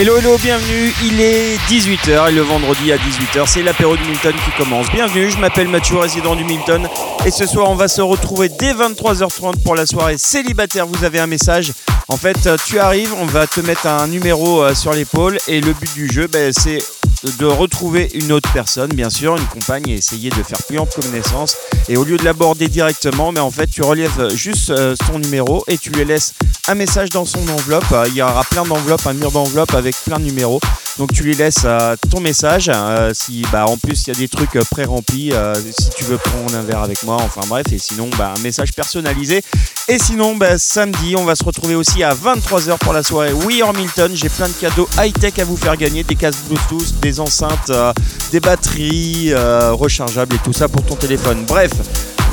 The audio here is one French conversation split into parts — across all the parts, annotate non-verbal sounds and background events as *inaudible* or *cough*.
Hello hello, bienvenue, il est 18h et le vendredi à 18h c'est l'apéro du Milton qui commence. Bienvenue, je m'appelle Mathieu, résident du Milton et ce soir on va se retrouver dès 23h30 pour la soirée célibataire. Vous avez un message, en fait tu arrives, on va te mettre un numéro euh, sur l'épaule et le but du jeu ben, c'est de retrouver une autre personne, bien sûr, une compagne, et essayer de faire plus ample connaissance. Et au lieu de l'aborder directement, mais en fait, tu relèves juste euh, son numéro et tu lui laisses un message dans son enveloppe. Euh, il y aura plein d'enveloppes, un mur d'enveloppe avec plein de numéros. Donc tu lui laisses euh, ton message. si, bah, en plus, il y a des trucs pré-remplis. si tu veux prendre un verre avec moi, enfin bref. Et sinon, bah, un message personnalisé. Et sinon, bah, samedi, on va se retrouver aussi à 23h pour la soirée We Are Milton. J'ai plein de cadeaux high-tech à vous faire gagner, des casques Bluetooth, des enceintes, euh, des batteries euh, rechargeables et tout ça pour ton téléphone. Bref.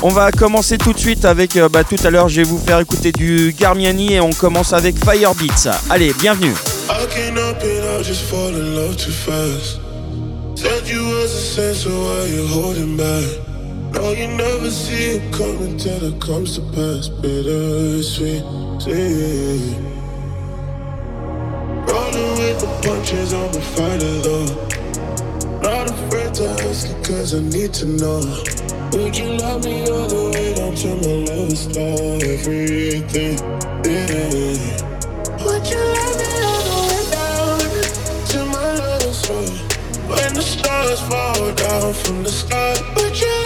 On va commencer tout de suite avec, euh, bah, tout à l'heure je vais vous faire écouter du Garmiani et on commence avec Firebeats. Allez, bienvenue. Comes to pass. Rolling with the punches, I'm a fighter though. Not afraid to ask you cause I need to know. Would you love me all the way down to my lowest star? Everything, yeah. Would you love me all the way down to my lowest star? When the stars fall down from the sky, would you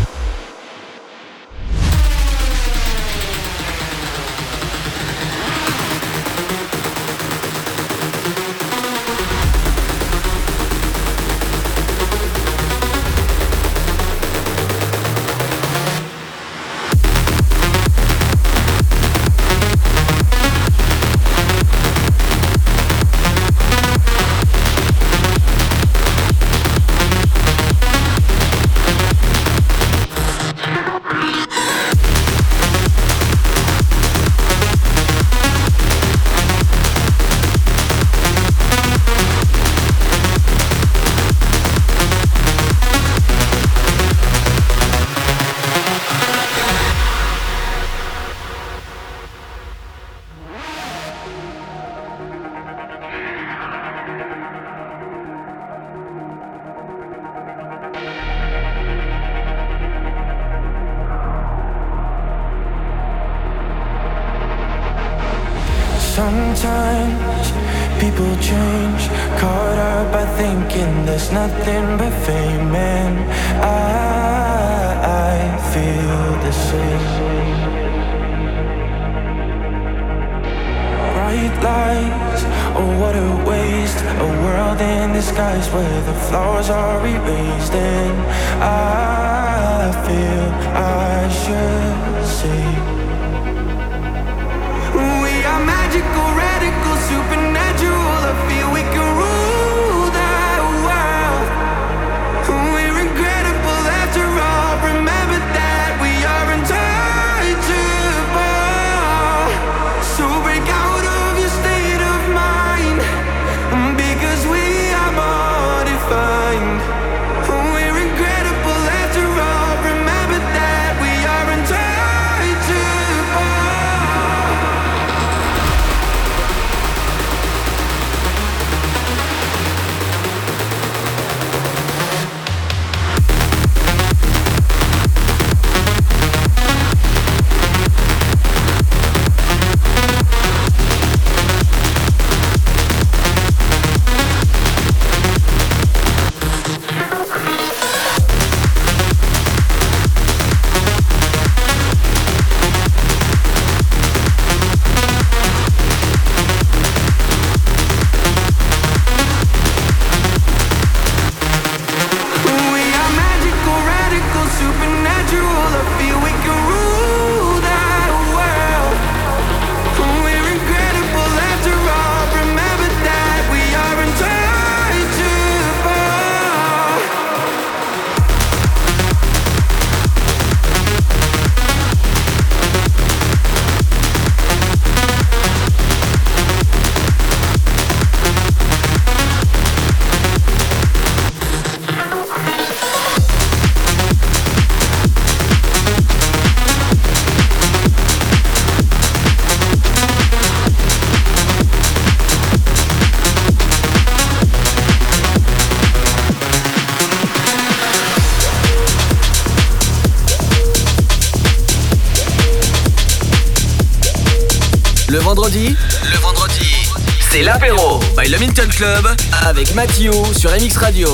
Le Club avec Mathieu sur MX Radio.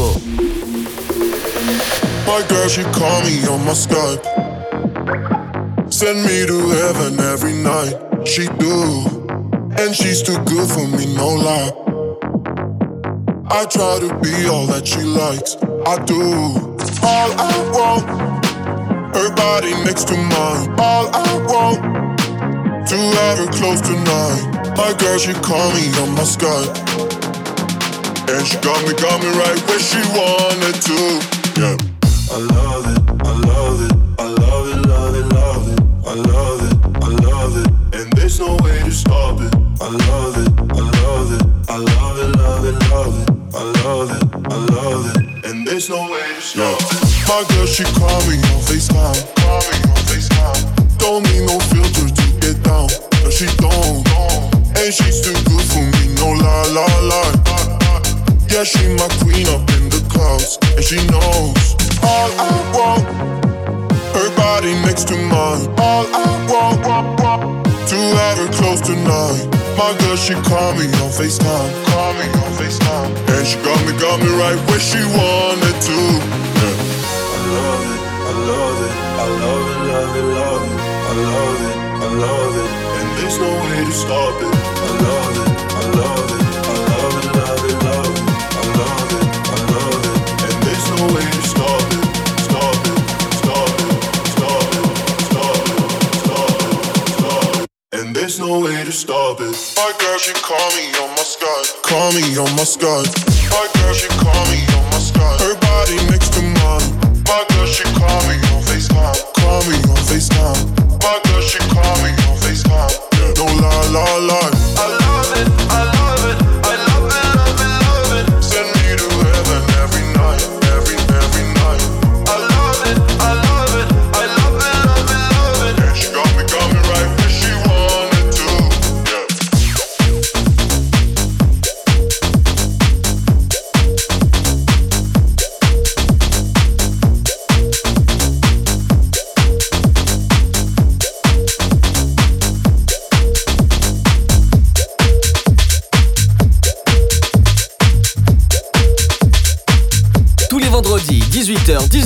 My girl, she call me on my Skype. Send me to heaven every night. She do. And she's too good for me, no lie. I try to be all that she likes. I do. All I want. Her body next to mine. All I want. To have her close tonight. My girl, she call me on my Skype. And she got me, got me right where she wanted to. Yeah. I love it, I love it, I love it, love it, love it. I love it, I love it, and there's no way to stop it. I love it, I love it, I love it, love it, love it. I love it, I love it, and there's no way to Yeah. stop it. My girl, she call me on FaceTime. Call me on FaceTime. Don't need no filter to get down. No, she don't. And she's too good for me, no lie, lie, lie. Yeah, she my queen up in the clouds. And she knows all I want. Her body next to mine. All I want. want, want To have her close tonight. My girl, she call me on FaceTime. Call me on FaceTime. And she got me, got me right where she wanted to. Yeah. I love it, I love it, I love it, love it, love it. I love it, I love it, and there's no way to stop it. I love it, stop it. My girl, she call me on my Skype. Call me on my Skype. My girl, she call me on my Skype. Her body next to mine. My girl, she call me on FaceTime. Call me on FaceTime. My girl, she call me on FaceTime. Yeah, no lie, lie, lie.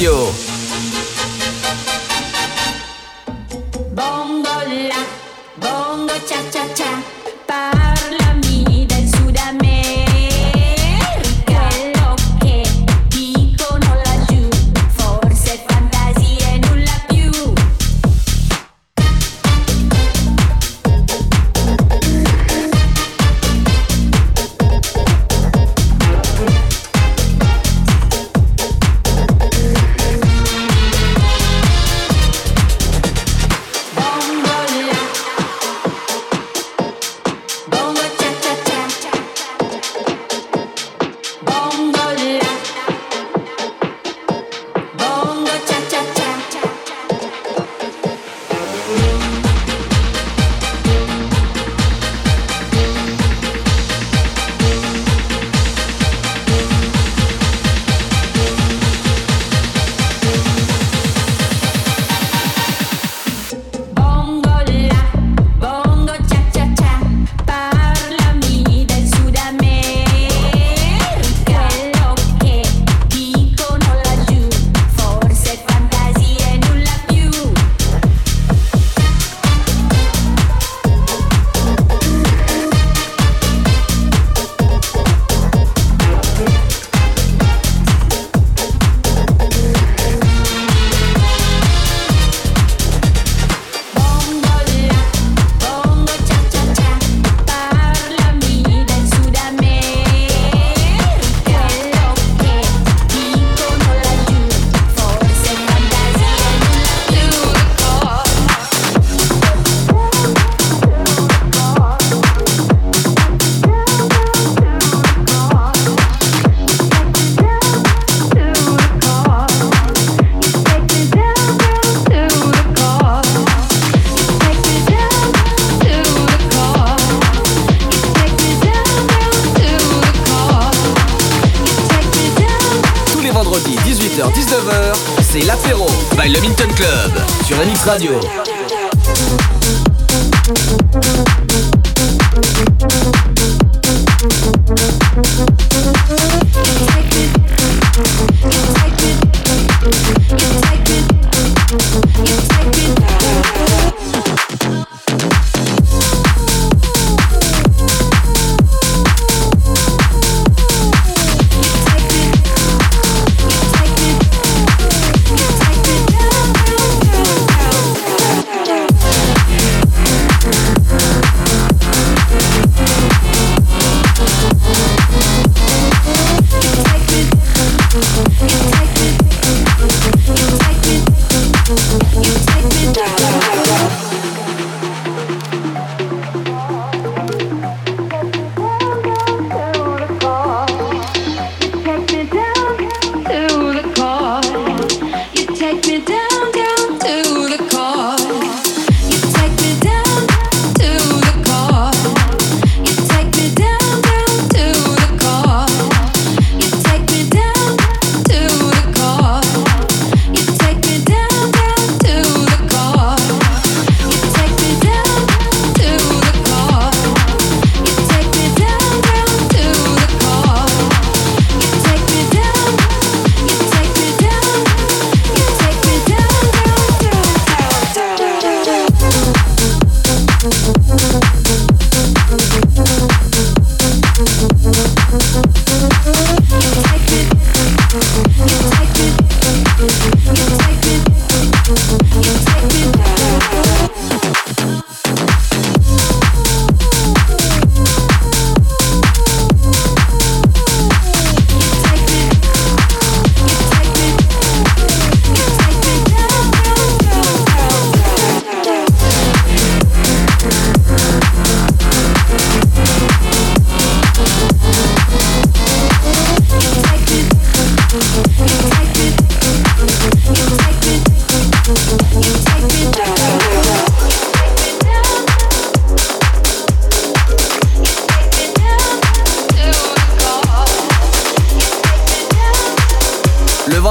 有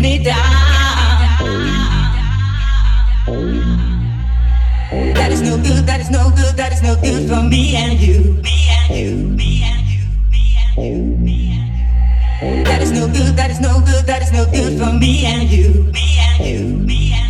That is no good, that is no good, that is no good for me and you. Me and you, me and you, me and you, me and you. That is no good, that is no good, that is no good for me and you. Me and you, me and you.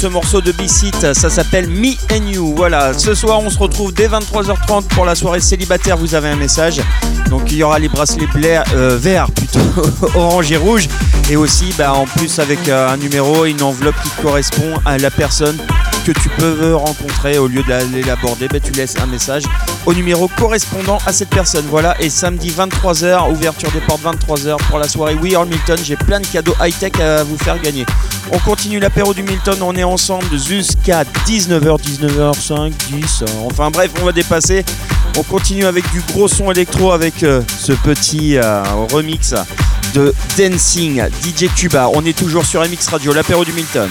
Ce morceau de B-Seat, ça s'appelle Me and You. Voilà, ce soir on se retrouve dès 23h30 pour la soirée célibataire, vous avez un message. Donc il y aura les bracelets euh, verts, plutôt *laughs* orange et rouge. Et aussi bah, en plus avec euh, un numéro, une enveloppe qui correspond à la personne que tu peux rencontrer au lieu d'aller l'aborder, bah, tu laisses un message au numéro correspondant à cette personne. Voilà, et samedi 23h, ouverture des portes 23h pour la soirée We Are Milton. J'ai plein de cadeaux high-tech à vous faire gagner. On continue l'apéro du Milton, on est ensemble jusqu'à 19h, 19h5, 10. Enfin bref, on va dépasser. On continue avec du gros son électro avec euh, ce petit euh, remix de Dancing DJ Cuba. On est toujours sur MX Radio, l'apéro du Milton.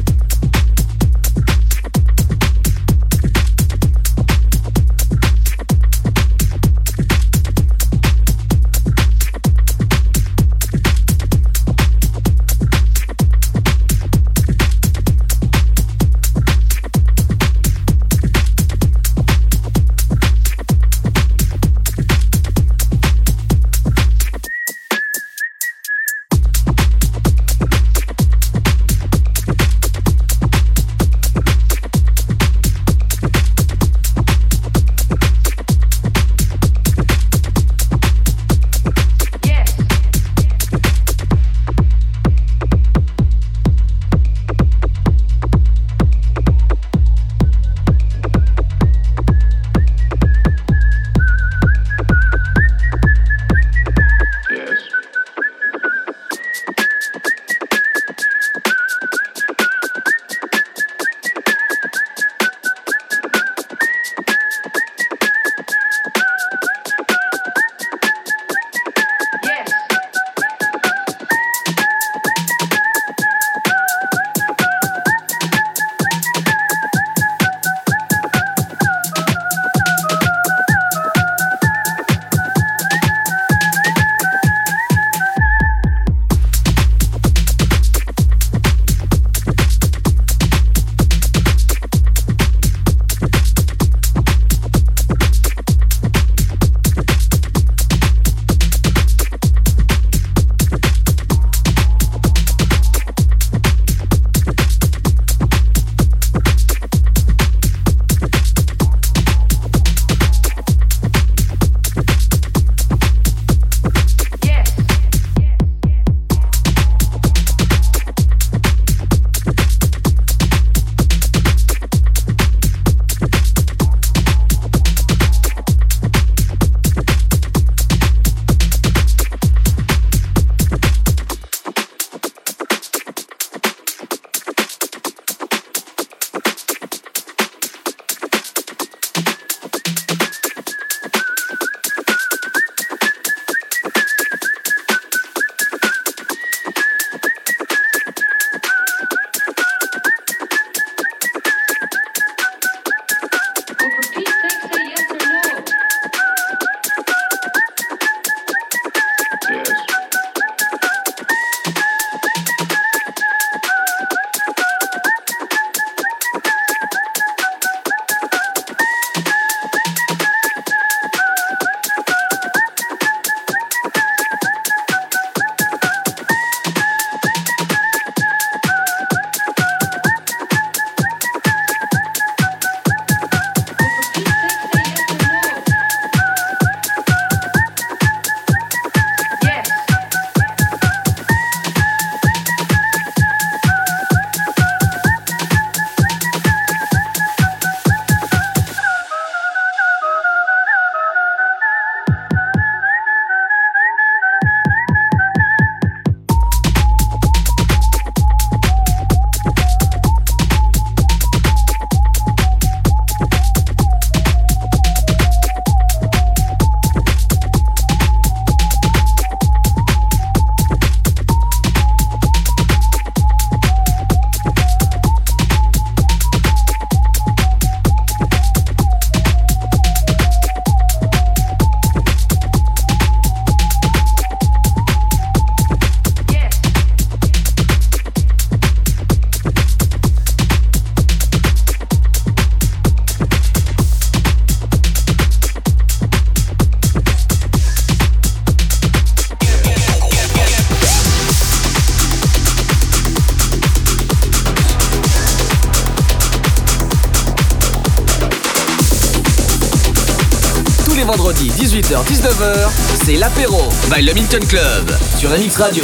19h, c'est l'apéro by le Milton Club sur MX Radio.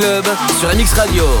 Club sur MX Radio.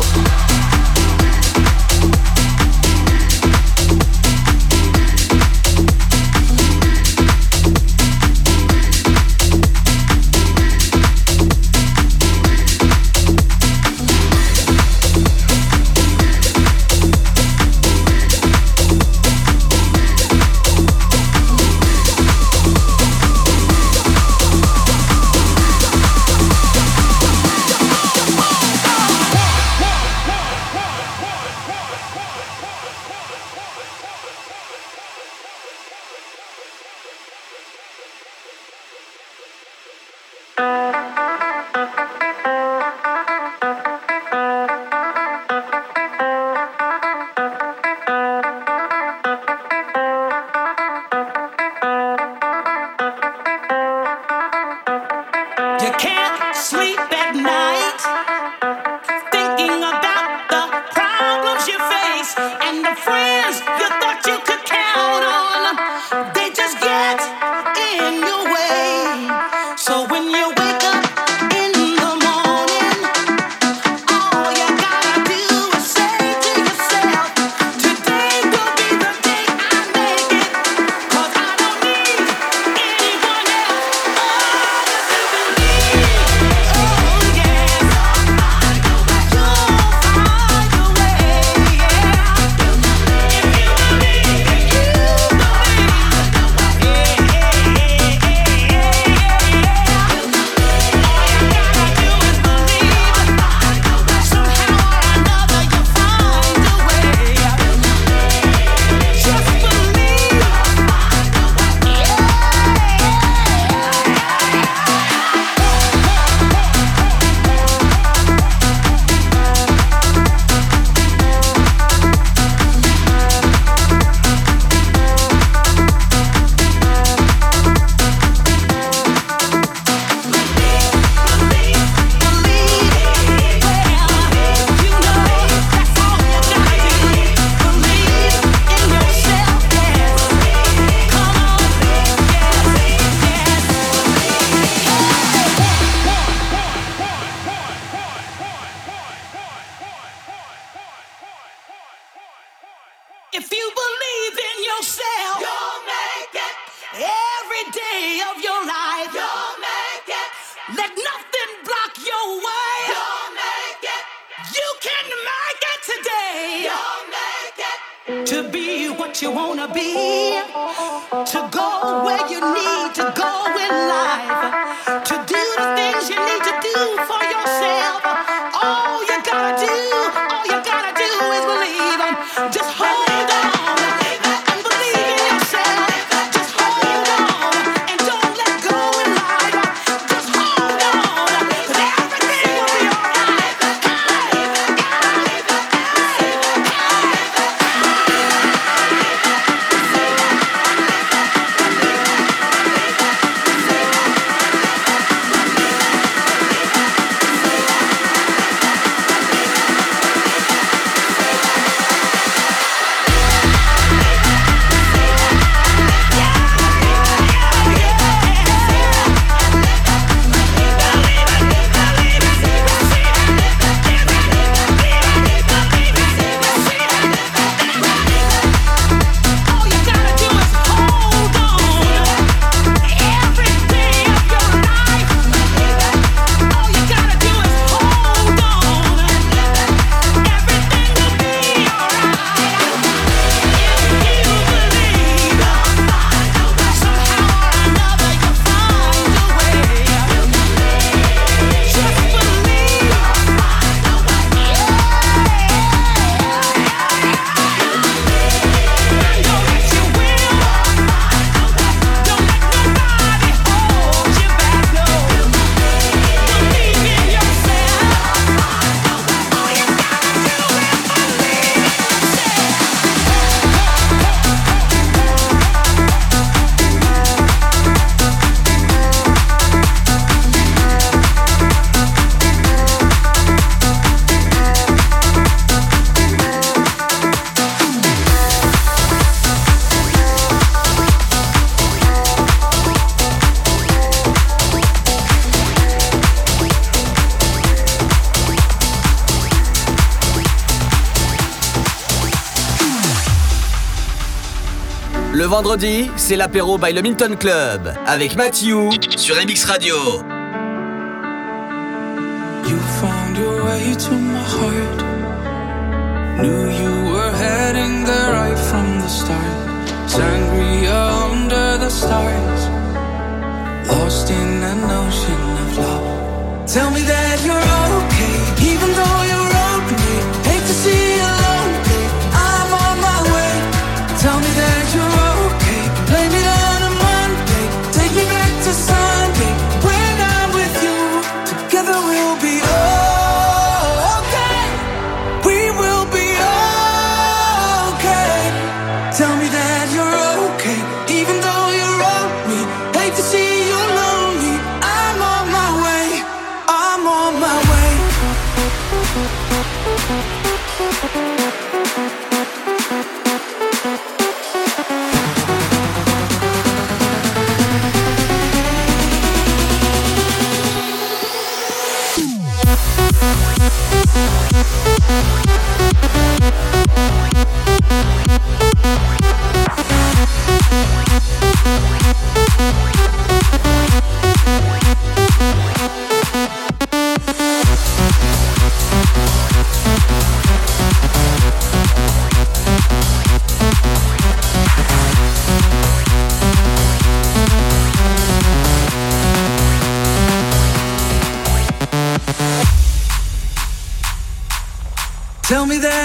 Vendredi, c'est l'apéro by le Minton Club avec Mathieu sur MX Radio. You found your way to my heart. Knew you were heading there right from the start. Sangria under the stars. Lost in an ocean of love. Tell me that you're okay, even though you're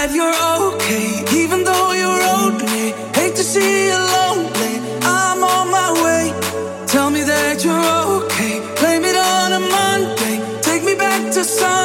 That you're okay, even though you're lonely. Hate to see you lonely. I'm on my way. Tell me that you're okay. Blame it on a Monday. Take me back to Sunday.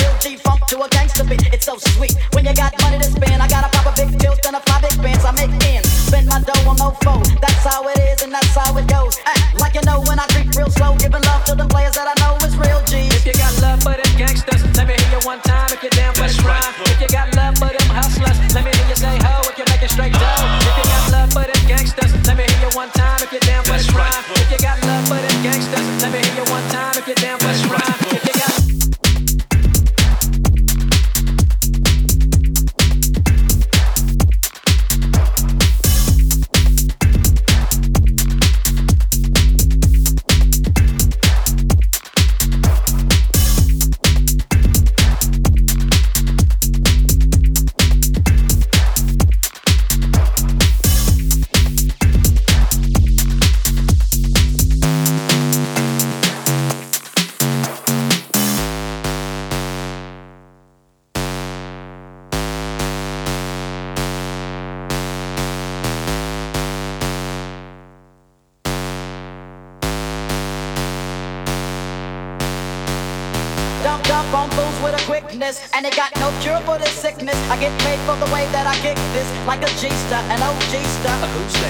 to street, I kick real G funk to a gangster beat. It's so sweet. When you got money to spend, I got a pop a big pills and a five big bands. I make ends, spend my dough on no foe. That's how it is and that's how it goes. Act like you know when I creep real slow, giving love to them players that I know is real G. If you got love for them gangsters, let me hear you one time if you're down for the crime. If you got and they got no cure for this sickness. I get paid for the way that I kick this, like a G-star, an OG-star.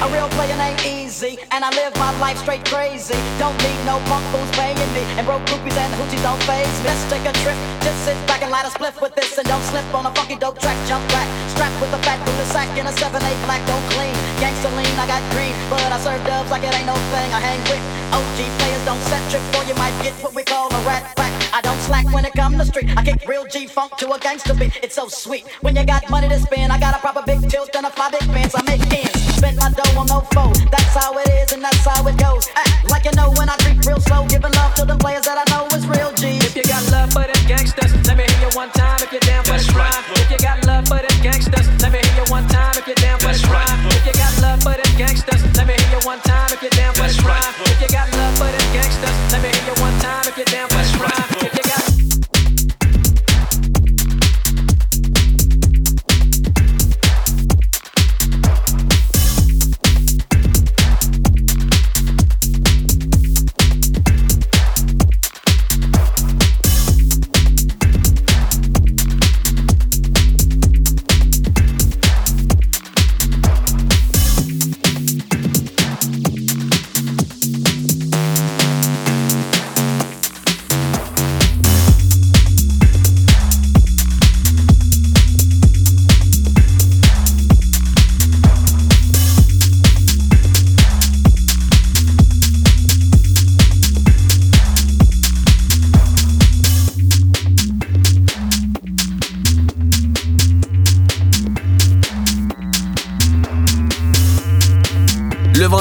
A real player ain't easy, and I live my life straight crazy. Don't need no punk fools paying me, and broke groupies and hoochies don't phase me. Let's take a trip, just sit back and light a spliff with this, and don't slip on a funky dope track. Jump back, strapped with a fat Buddha sack in a 7-8 black, don't clean. Gangsta lean, I got green, but I serve dubs like it ain't no thing. I hang with OG players, don't set trip, or you might get what we call a rat pack. I don't slack when it come to street. I kick real G funk to a gangster beat. It's so sweet. When you got money to spend, I got a proper big tilt and a five big bands. I make ends. Spend my dough on no foe. That's how it is and that's how it goes. Act like you know when I creep real slow, giving love to them players that I know is real G.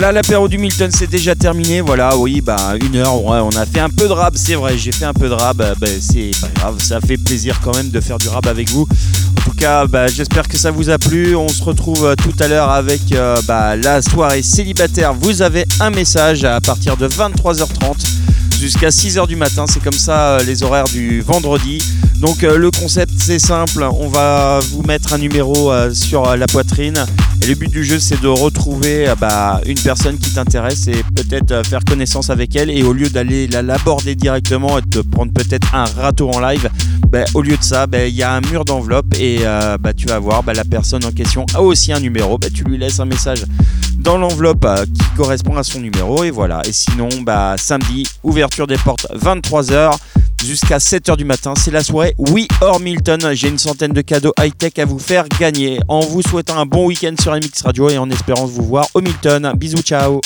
Voilà, l'apéro du Milton, c'est déjà terminé. Voilà, oui, bah, une heure, on a fait un peu de rab, c'est vrai, j'ai fait un peu de rab. Bah, c'est pas grave, ça fait plaisir quand même de faire du rab avec vous. En tout cas, bah, j'espère que ça vous a plu. On se retrouve euh, tout à l'heure avec euh, bah, la soirée célibataire. Vous avez un message à partir de 23h30 jusqu'à 6h du matin. C'est comme ça euh, les horaires du vendredi. Donc euh, le concept c'est simple, on va vous mettre un numéro euh, sur euh, la poitrine et le but du jeu c'est de retrouver euh, bah, une personne qui t'intéresse et peut-être euh, faire connaissance avec elle. Et au lieu d'aller la- l'aborder directement et de prendre peut-être un râteau en live, bah, au lieu de ça bah, il y a un mur d'enveloppe et euh, bah, tu vas voir bah, la personne en question a aussi un numéro, bah, tu lui laisses un message dans l'enveloppe qui correspond à son numéro. Et voilà. Et sinon, bah, samedi, ouverture des portes 23h jusqu'à 7h du matin. C'est la soirée We or Milton. J'ai une centaine de cadeaux high-tech à vous faire gagner en vous souhaitant un bon week-end sur MX Radio et en espérant vous voir au Milton. Bisous, ciao